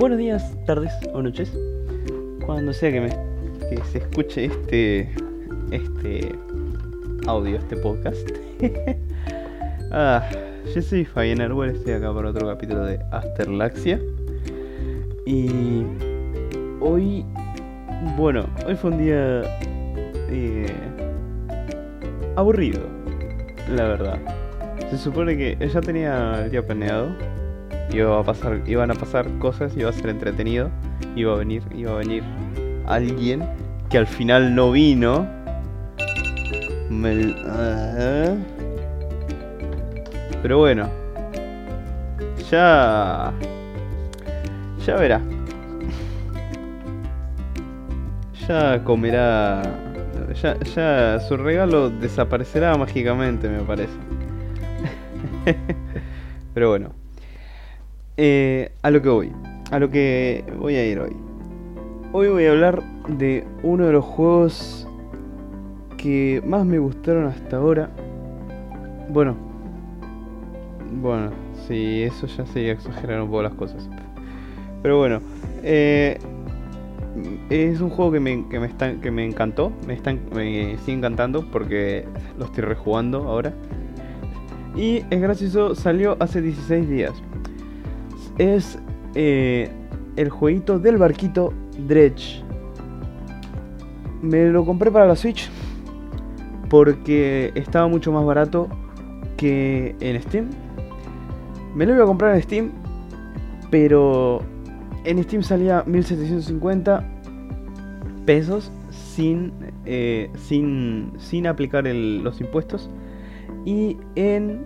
buenos días, tardes o noches, cuando sea que, me, se escuche este, este audio, este podcast. ah, yo soy Fabián Arbol, estoy acá para otro capítulo de Asterlaxia. Y hoy, bueno, hoy fue un día eh, aburrido, la verdad. Se supone que ya tenía el día planeado, iba a pasar, iban a pasar cosas, iba a ser entretenido, iba a venir, iba a venir alguien que al final no vino. Ah. Pero bueno, ya, ya verá. Ya comerá. Ya, ya su regalo desaparecerá mágicamente, me parece. Pero bueno. Eh, a lo que voy. A lo que voy a ir hoy. Hoy voy a hablar de uno de los juegos que más me gustaron hasta ahora. Bueno. Bueno, sí, eso ya sería exagerar un poco las cosas. Pero bueno. eh, es un juego que me, que me, está- que me encantó. Me, están, me sigue encantando porque lo estoy rejugando ahora. Y es gracioso, salió hace 16 días. Es eh, el jueguito del barquito Dredge. Me lo compré para la Switch porque estaba mucho más barato que en Steam. Me lo iba a comprar en Steam, pero en Steam salía 1750 pesos sin, eh, sin, sin aplicar los impuestos y en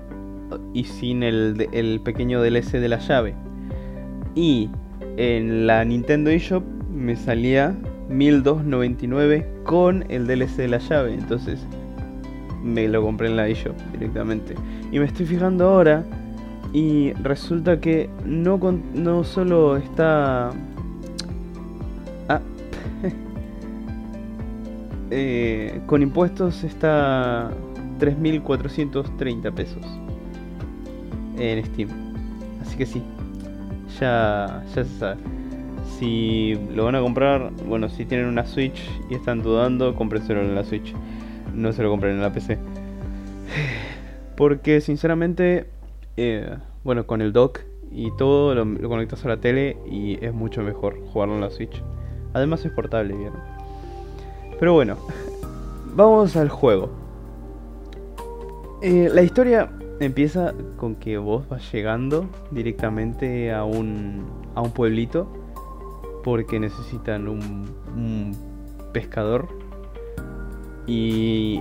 y sin el, el pequeño DLC de la llave. Y en la Nintendo eShop me salía 1299 con el DLC de la llave. Entonces me lo compré en la eShop directamente. Y me estoy fijando ahora y resulta que no, no solo está... Ah. Eh, con impuestos está 3.430 pesos en Steam. Así que sí, ya, se sabe. Si lo van a comprar, bueno, si tienen una Switch y están dudando, cómprenselo en la Switch. No se lo compren en la PC. Porque sinceramente, eh, bueno, con el dock y todo lo, lo conectas a la tele y es mucho mejor jugarlo en la Switch. Además es portable, ¿vieron? Pero bueno, vamos al juego. Eh, la historia empieza con que vos vas llegando directamente a un, a un pueblito porque necesitan un, un pescador y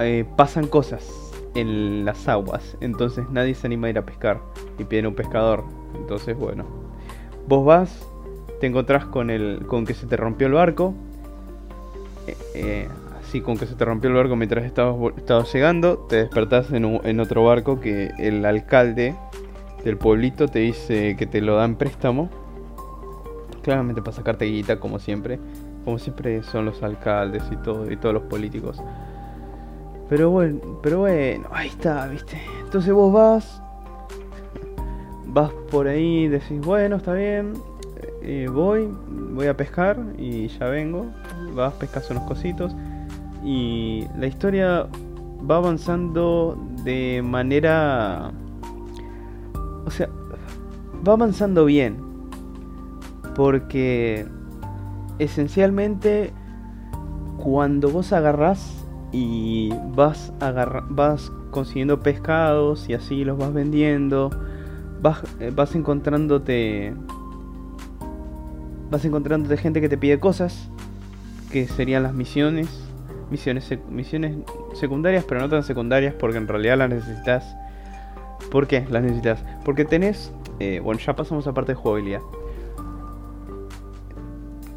eh, pasan cosas en las aguas, entonces nadie se anima a ir a pescar y piden un pescador. Entonces, bueno, vos vas, te encontrás con el con que se te rompió el barco, eh, eh, así con que se te rompió el barco mientras estabas, llegando, te despertás en, otro barco que el alcalde del pueblito te dice que te lo da en préstamo. Claramente para sacarte guita, como siempre. Como siempre son los alcaldes y todo, y todos los políticos. Pero bueno, pero bueno, ahí está, viste. Entonces vos vas, vas por ahí, decís, bueno, está bien, eh, voy, voy a pescar y ya vengo. Vas, pescas unos cositos y la historia va avanzando de manera, o sea, va avanzando bien, porque esencialmente cuando vos agarrás y vas agarra- vas consiguiendo pescados y así los vas vendiendo, vas, eh, vas encontrándote vas encontrándote gente que te pide cosas que serían las misiones, misiones misiones secundarias, pero no tan secundarias porque en realidad las necesitas. ¿Por qué las necesitas? Porque tenés, eh, bueno, ya pasamos a parte de jugabilidad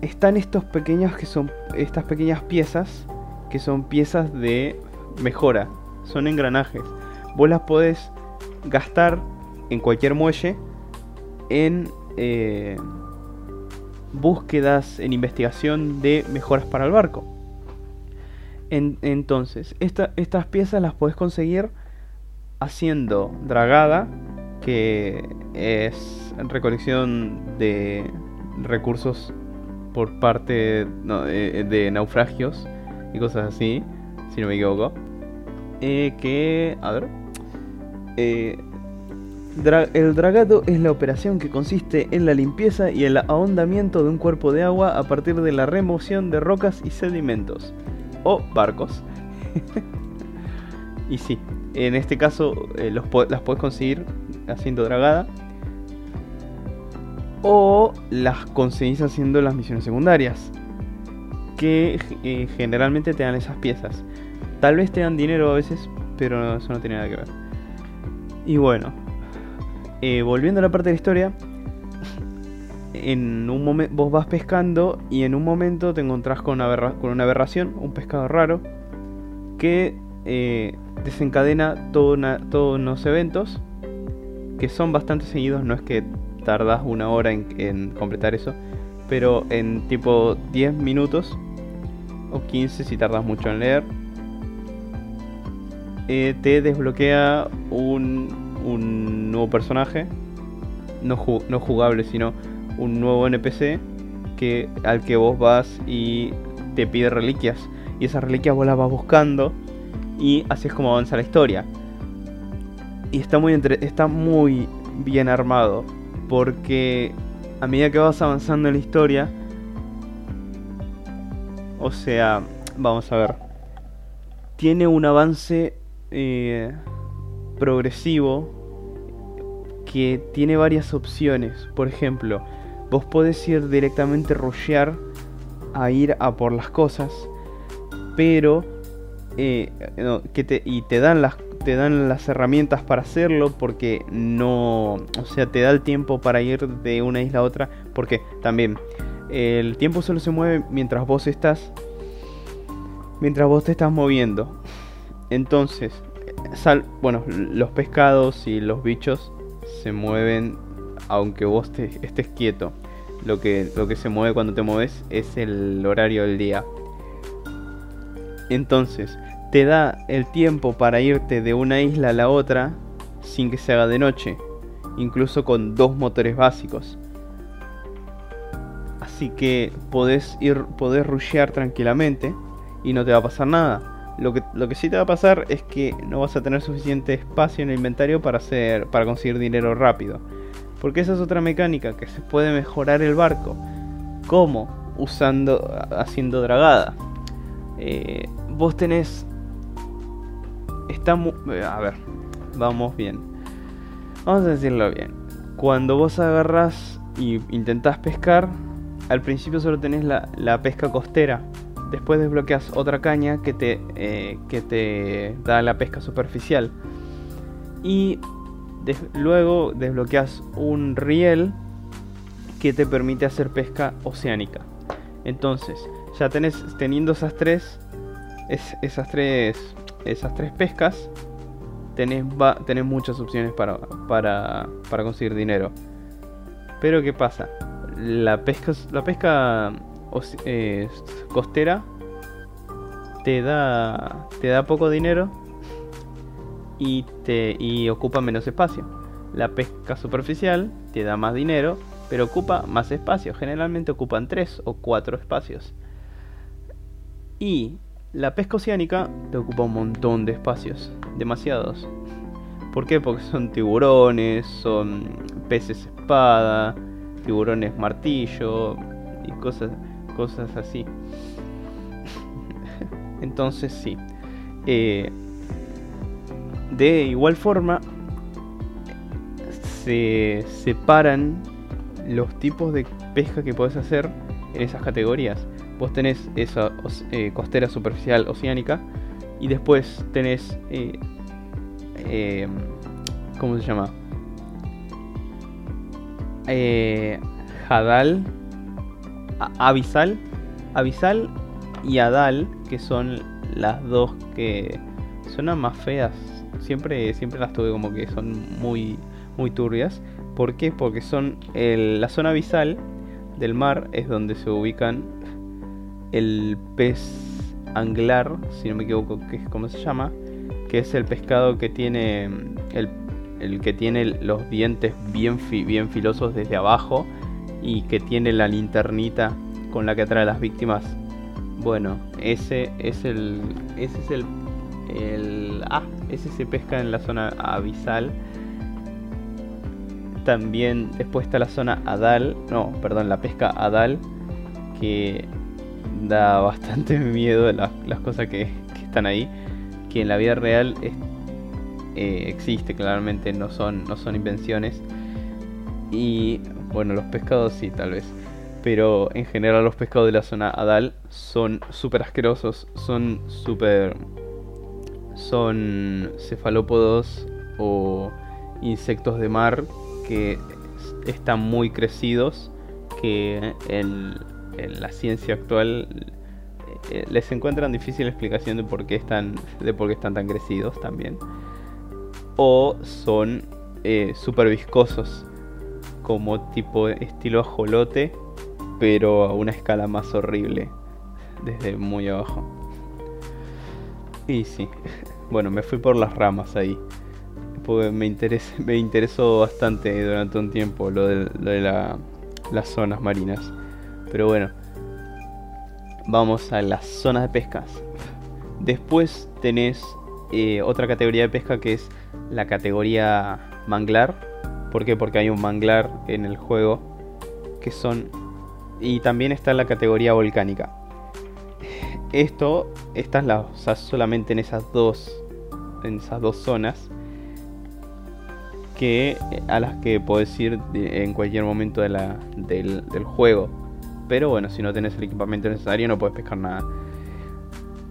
están estos pequeños que son estas pequeñas piezas que son piezas de mejora, son engranajes. Vos las podés gastar en cualquier muelle en eh, búsquedas, en investigación de mejoras para el barco. En- entonces, esta- estas piezas las podés conseguir haciendo dragada que es recolección de recursos por parte de, naufragios y cosas así, si no me equivoco. Eh, que, a ver, eh, el dragado es la operación que consiste en la limpieza y el ahondamiento de un cuerpo de agua a partir de la remoción de rocas y sedimentos o barcos. y sí, en este caso eh, los las puedes conseguir haciendo dragada o las conseguís haciendo las misiones secundarias que eh, generalmente te dan esas piezas. Tal vez te dan dinero a veces, pero eso no tiene nada que ver. Y bueno, eh, volviendo a la parte de la historia, en un momento vos vas pescando y en un momento te encontrás con una, con una aberración, un pescado raro, que eh, desencadena todos unos eventos que son bastante seguidos, no es que tardas una hora en, completar eso, pero en tipo 10 minutos o 15 si tardas mucho en leer, eh, te desbloquea un un nuevo personaje, no, no jugable, sino un nuevo NPC que, al que vos vas y te pide reliquias. Y esas reliquias vos las vas buscando y así es como avanza la historia. Y está muy, está muy bien armado porque a medida que vas avanzando en la historia, o sea, vamos a ver, tiene un avance eh, progresivo que tiene varias opciones. Por ejemplo, vos podés ir directamente rushear a ir a por las cosas, pero eh, te, y te dan las te dan las herramientas para hacerlo porque no, o sea, te da el tiempo para ir de una isla a otra porque también el tiempo solo se mueve mientras vos estás mientras vos te estás moviendo. Entonces, sal, bueno, los pescados y los bichos se mueven aunque vos te, estés quieto. Lo que, lo que se mueve cuando te mueves es el horario del día. Entonces, te da el tiempo para irte de una isla a la otra sin que se haga de noche, incluso con dos motores básicos. Así que podés ir, podés rushear tranquilamente y no te va a pasar nada. Lo que, lo que sí te va a pasar es que no vas a tener suficiente espacio en el inventario para, hacer, para conseguir dinero rápido. Porque esa es otra mecánica, que se puede mejorar el barco. ¿Cómo? Usando, haciendo dragada. Eh, vos tenés... Está A ver, vamos bien. Vamos a decirlo bien. Cuando vos agarras y intentás pescar, al principio solo tenés la, la pesca costera Después desbloqueas otra caña que te, eh, que te da la pesca superficial. Y luego desbloqueas un riel que te permite hacer pesca oceánica. Entonces, ya tenés, teniendo esas tres, esas tres, esas tres pescas, tenés, tenés muchas opciones para, para, para conseguir dinero. Pero ¿qué pasa? La pesca, la pesca costera te da, te da poco dinero y, te, y ocupa menos espacio. La pesca superficial te da más dinero, pero ocupa más espacio. Generalmente ocupan 3 o 4 espacios. Y la pesca oceánica te ocupa un montón de espacios, demasiados. ¿Por qué? Porque son tiburones, son peces espada, tiburones martillo y cosas cosas así. Entonces sí. Eh, de igual forma, se separan los tipos de pesca que puedes hacer en esas categorías. Vos tenés esa eh, costera superficial oceánica y después tenés... Eh, ¿Cómo se llama? Hadal Avisal, Avisal y Adal, que son las dos que suenan más feas. Siempre, siempre las tuve como que son muy, muy turbias. ¿Por qué? Porque son la zona abisal del mar es donde se ubican el pez anglar, si no me equivoco, que es como se llama, que es el pescado que tiene el, el que tiene los dientes bien, bien filosos desde abajo y que tiene la linternita con la que atrae a las víctimas. Bueno, ese es el. Ese es el. El ah, ese se pesca en la zona abisal. También después está la zona Adal. No, perdón, la pesca Adal. Que da bastante miedo las, las cosas que, están ahí. Que en la vida real eh, existe, claramente, no son, no son invenciones. Y bueno, los pescados sí, tal vez. Pero en general los pescados de la zona Adal son súper asquerosos, son súper... Son cefalópodos o insectos de mar que están muy crecidos, que en, la ciencia actual eh, les encuentran difícil explicación de por qué están, de por qué están tan crecidos también. O son eh, súper viscosos como tipo estilo ajolote, pero a una escala más horrible, desde muy abajo. Y sí, bueno, me fui por las ramas ahí. Porque me, me interesó bastante durante un tiempo lo de, las zonas marinas. Pero bueno, vamos a las zonas de pescas. Después tenés eh, otra categoría de pesca que es la categoría manglar ¿Por qué? Porque hay un manglar en el juego que son... Y también está la categoría volcánica. Esto está la, solamente en esas dos en esas dos zonas que a las que puedes ir en cualquier momento de la, del, juego. Pero bueno, si no tenés el equipamiento necesario no puedes pescar nada.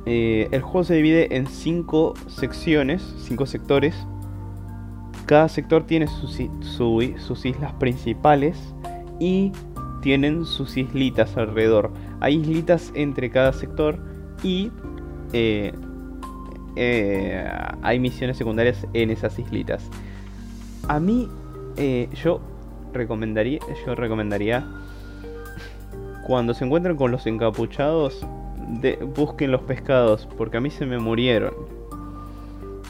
Eh, el juego se divide en cinco secciones, cinco sectores cada sector tiene sus, islas principales y tienen sus islitas alrededor. Hay islitas entre cada sector y eh, eh, hay misiones secundarias en esas islitas. A mí, eh, yo recomendaría, yo recomendaría cuando se encuentren con los encapuchados, busquen los pescados, porque a mí se me murieron.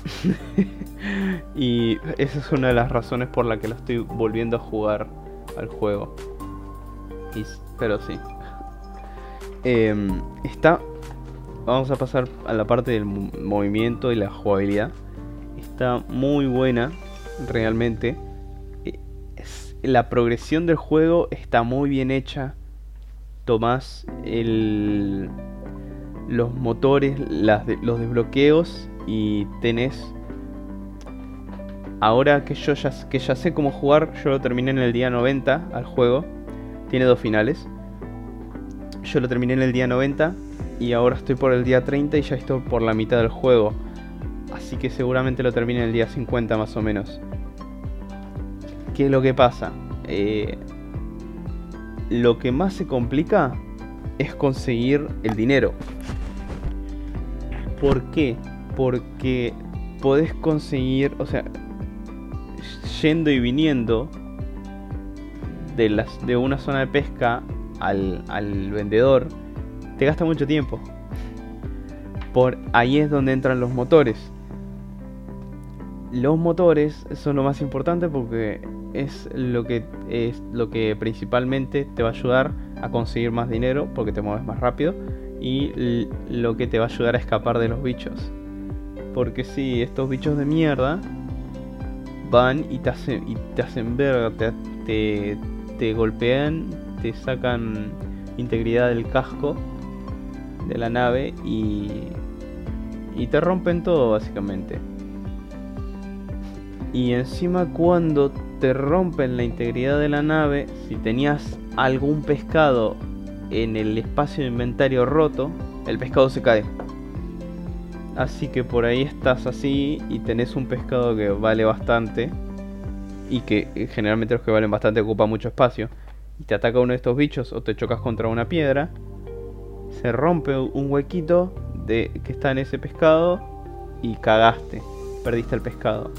y esa es una de las razones por la que lo estoy volviendo a jugar al juego. pero sí. Em, está. Vamos a pasar a la parte del movimiento y la jugabilidad. Está muy buena, realmente. E, la progresión del juego está muy bien hecha. Tomás los motores, los desbloqueos y tenés... Ahora que yo que ya sé cómo jugar, yo lo terminé en el día 90 al juego. Tiene dos finales. Yo lo terminé en el día 90 y ahora estoy por el día 30 y ya estoy por la mitad del juego. Así que seguramente lo termine el día 50 más o menos. ¿Qué es lo que pasa? Eh, lo que más se complica es conseguir el dinero. ¿Por qué? porque podés conseguir, o sea, yendo y viniendo de, una zona de pesca al vendedor, te gasta mucho tiempo. Por ahí es donde entran los motores. Los motores son lo más importante porque es lo que es lo que principalmente te va a ayudar a conseguir más dinero porque te mueves más rápido y lo que te va a ayudar a escapar de los bichos. Porque si, estos bichos de mierda van y te hacen, y te hacen verga, te, te, golpean, te sacan integridad del casco de la nave y, y te rompen todo básicamente. Y encima cuando te rompen la integridad de la nave, si tenías algún pescado en el espacio de inventario roto, el pescado se cae. Así que por ahí estás así y tenés un pescado que vale bastante. Y que eh, generalmente los que valen bastante ocupan mucho espacio. Y te ataca uno de estos bichos o te chocas contra una piedra. Se rompe un huequito de, que está en ese pescado. Y cagaste. Perdiste el pescado.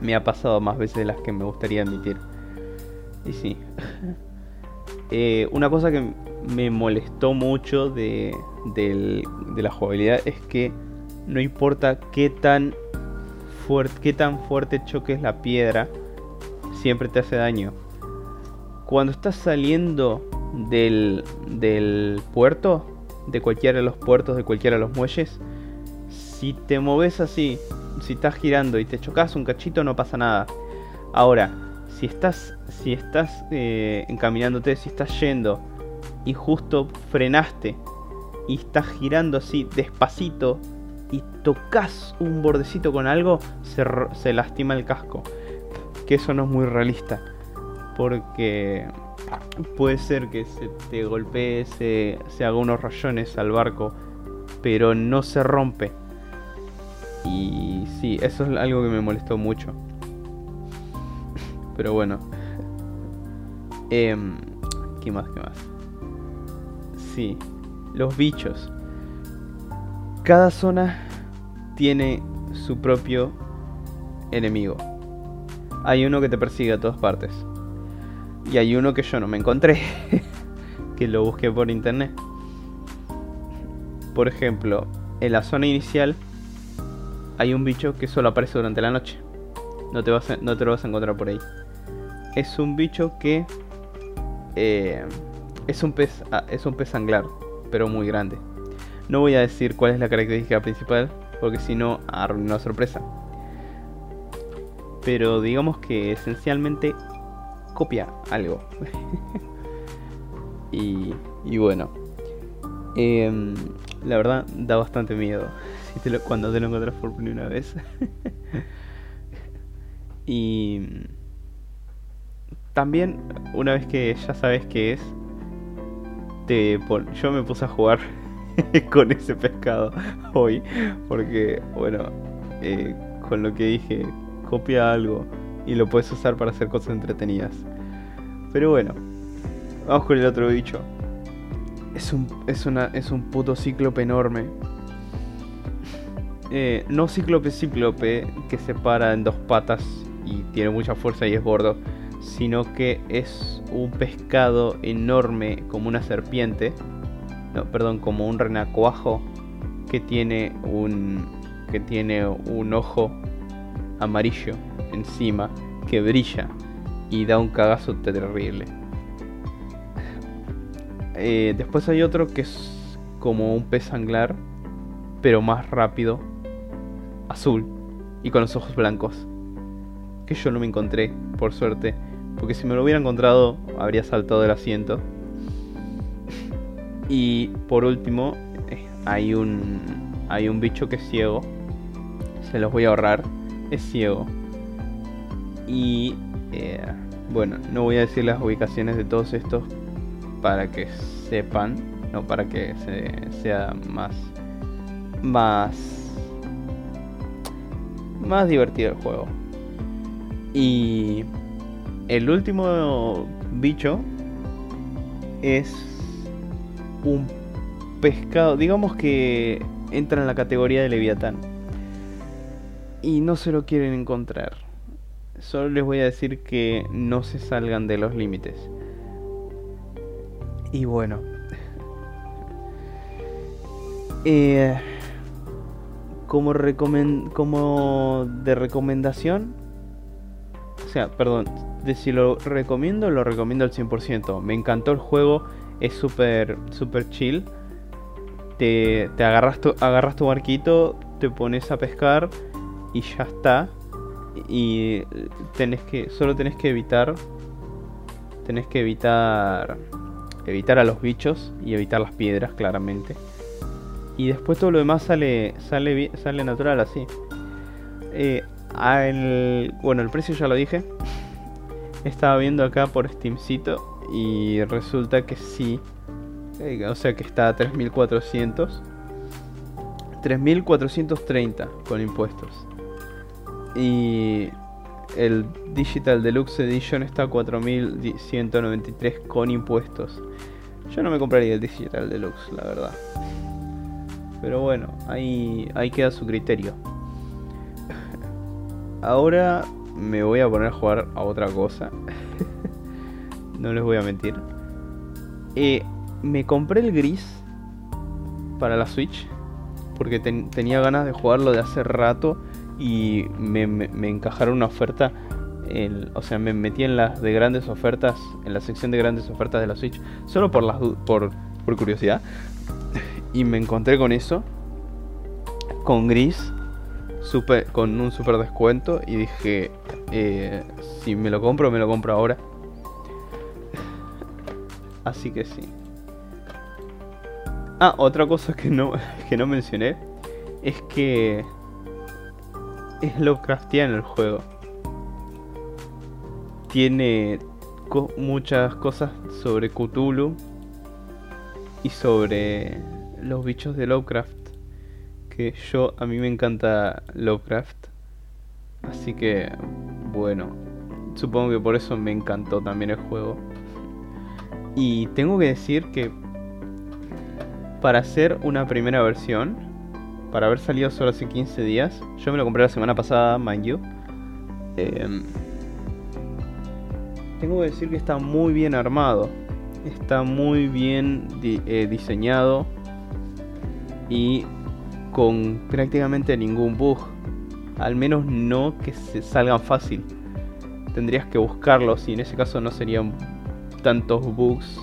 Me ha pasado más veces de las que me gustaría admitir. Y sí. Eh, una cosa que me molestó mucho de, de la jugabilidad es que no importa qué tan fuerte, qué tan fuerte choques la piedra siempre te hace daño. Cuando estás saliendo del, del puerto, de cualquiera de los puertos, de cualquiera de los muelles, si te moves así, si estás girando y te chocas un cachito, no pasa nada. Ahora, si estás, si estás eh, encaminándote, si estás yendo y justo frenaste y estás girando así despacito y tocas un bordecito con algo, se, se lastima el casco. Que eso no es muy realista. Porque puede ser que se te golpee, se, se haga unos rayones al barco, pero no se rompe. Y sí, eso es algo que me molestó mucho. Pero bueno. Eh, ¿Qué más? ¿Qué más? Sí, los bichos. Cada zona tiene su propio enemigo. Hay uno que te persigue a todas partes. Y hay uno que yo no me encontré. que lo busqué por internet. Por ejemplo, en la zona inicial hay un bicho que solo aparece durante la noche. No te, vas no te lo vas a encontrar por ahí. Es un bicho que eh, es un pez ah, es un pez anglar, pero muy grande. No voy a decir cuál es la característica principal, porque si no arruina una sorpresa. Pero digamos que esencialmente copia algo. y, y, bueno, em, la verdad da bastante miedo cuando te lo encuentras por primera vez. y también, una vez que ya sabes qué es, te yo me puse a jugar con ese pescado hoy. Porque, bueno, eh, con lo que dije, copia algo y lo puedes usar para hacer cosas entretenidas. Pero bueno, vamos con el otro bicho. Es un, es una, es un puto cíclope enorme eh, no cíclope cíclope que se para en dos patas y tiene mucha fuerza y es gordo, sino que es un pescado enorme como una serpiente, no, perdón, como un renacuajo que tiene un que tiene un ojo amarillo encima que brilla y da un cagazo terrible. Eh, después hay otro que es como un pez anglar, pero más rápido azul y con los ojos blancos. Que yo no me encontré, por suerte, porque si me lo hubiera encontrado habría saltado del asiento. Y por último, eh, hay un hay un bicho que es ciego. Se los voy a ahorrar. Es ciego. Y eh, bueno, no voy a decir las ubicaciones de todos estos para que sepan, no para que sea más más más divertido el juego. Y el último bicho es un pescado, digamos que entra en la categoría de Leviatán. Y no se lo quieren encontrar. Solo les voy a decir que no se salgan de los límites. Y bueno. Eh, como, como de recomendación, o sea, perdón, de si lo recomiendo, lo recomiendo al 100%. Me encantó el juego, es súper super chill. Te, te agarras, tu, agarras tu barquito, te pones a pescar y ya está. Y tenés que, solo tenés que evitar, tenés que evitar, evitar a los bichos y evitar las piedras, claramente. Y después todo lo demás sale, sale, sale natural así. Eh, bueno, el precio ya lo dije. Estaba viendo acá por Steamcito y resulta que sí. Eh, o sea que está a 3400. 3430 con impuestos. Y el Digital Deluxe Edition está a 4193 con impuestos. Yo no me compraría el Digital Deluxe, la verdad. Pero bueno, ahí, ahí queda su criterio. Ahora me voy a poner a jugar a otra cosa. no les voy a mentir. Eh, me compré el gris para la Switch. Porque tenía ganas de jugarlo de hace rato. Y me, me, encajaron una oferta. o sea, me metí en las de grandes ofertas, en la sección de grandes ofertas de la Switch, solo por, las, por, por curiosidad. Y me encontré con eso, con Gris, super, con un super descuento. Y dije, eh, si me lo compro, me lo compro ahora. Así que sí. Ah, otra cosa que no, que no mencioné es que es Lovecraftiano el juego. Tiene muchas cosas sobre Cthulhu y sobre los bichos de Lovecraft. Que yo, a mí me encanta Lovecraft. Así que, bueno, supongo que por eso me encantó también el juego. Y tengo que decir que para hacer una primera versión, para haber salido solo hace 15 días, yo me lo compré la semana pasada, mind you. Em, tengo que decir que está muy bien armado, está muy bien eh, diseñado y con prácticamente ningún bug. Al menos no que se salgan fácil. Tendrías que buscarlos y en ese caso no serían tantos bugs.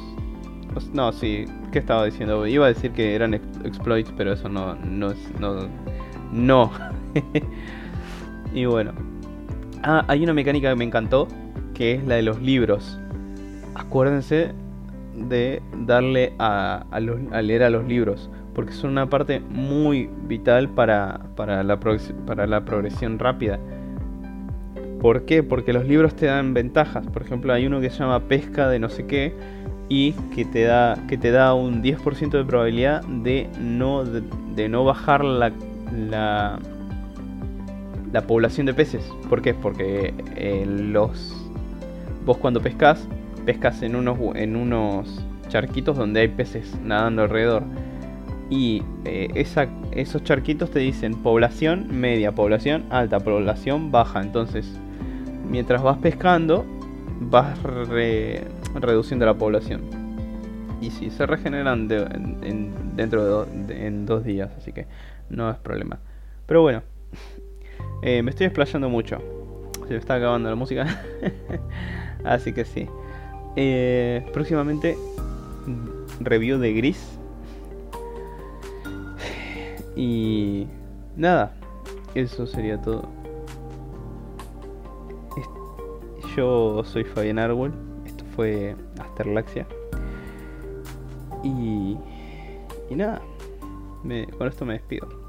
No, sí, ¿qué estaba diciendo? Iba a decir que eran exploits, pero eso no, no es. No. no. y bueno. Ah, hay una mecánica que me encantó, que es la de los libros. Acuérdense de darle a, a leer a los libros porque son una parte muy vital para, para, la, para la progresión rápida. ¿Por qué? Porque los libros te dan ventajas. Por ejemplo, hay uno que se llama pesca de no sé qué y que te da, que te da un 10% de probabilidad de no, de, no bajar la, la, la, población de peces. ¿Por qué? Porque eh, los vos cuando pescas, pescas en unos, en unos charquitos donde hay peces nadando alrededor y eh, esos charquitos te dicen población media, población alta, población baja. Entonces, mientras vas pescando, vas reduciendo la población. Y si se regeneran dentro de, dos días, así que no es problema. Pero bueno, eh, me estoy explayando mucho. Se me está acabando la música. así que sí. Eh, próximamente, review de Gris y nada, eso sería todo. Yo soy Fabián esto fue Asterlaxia. Y, y nada, con esto me despido.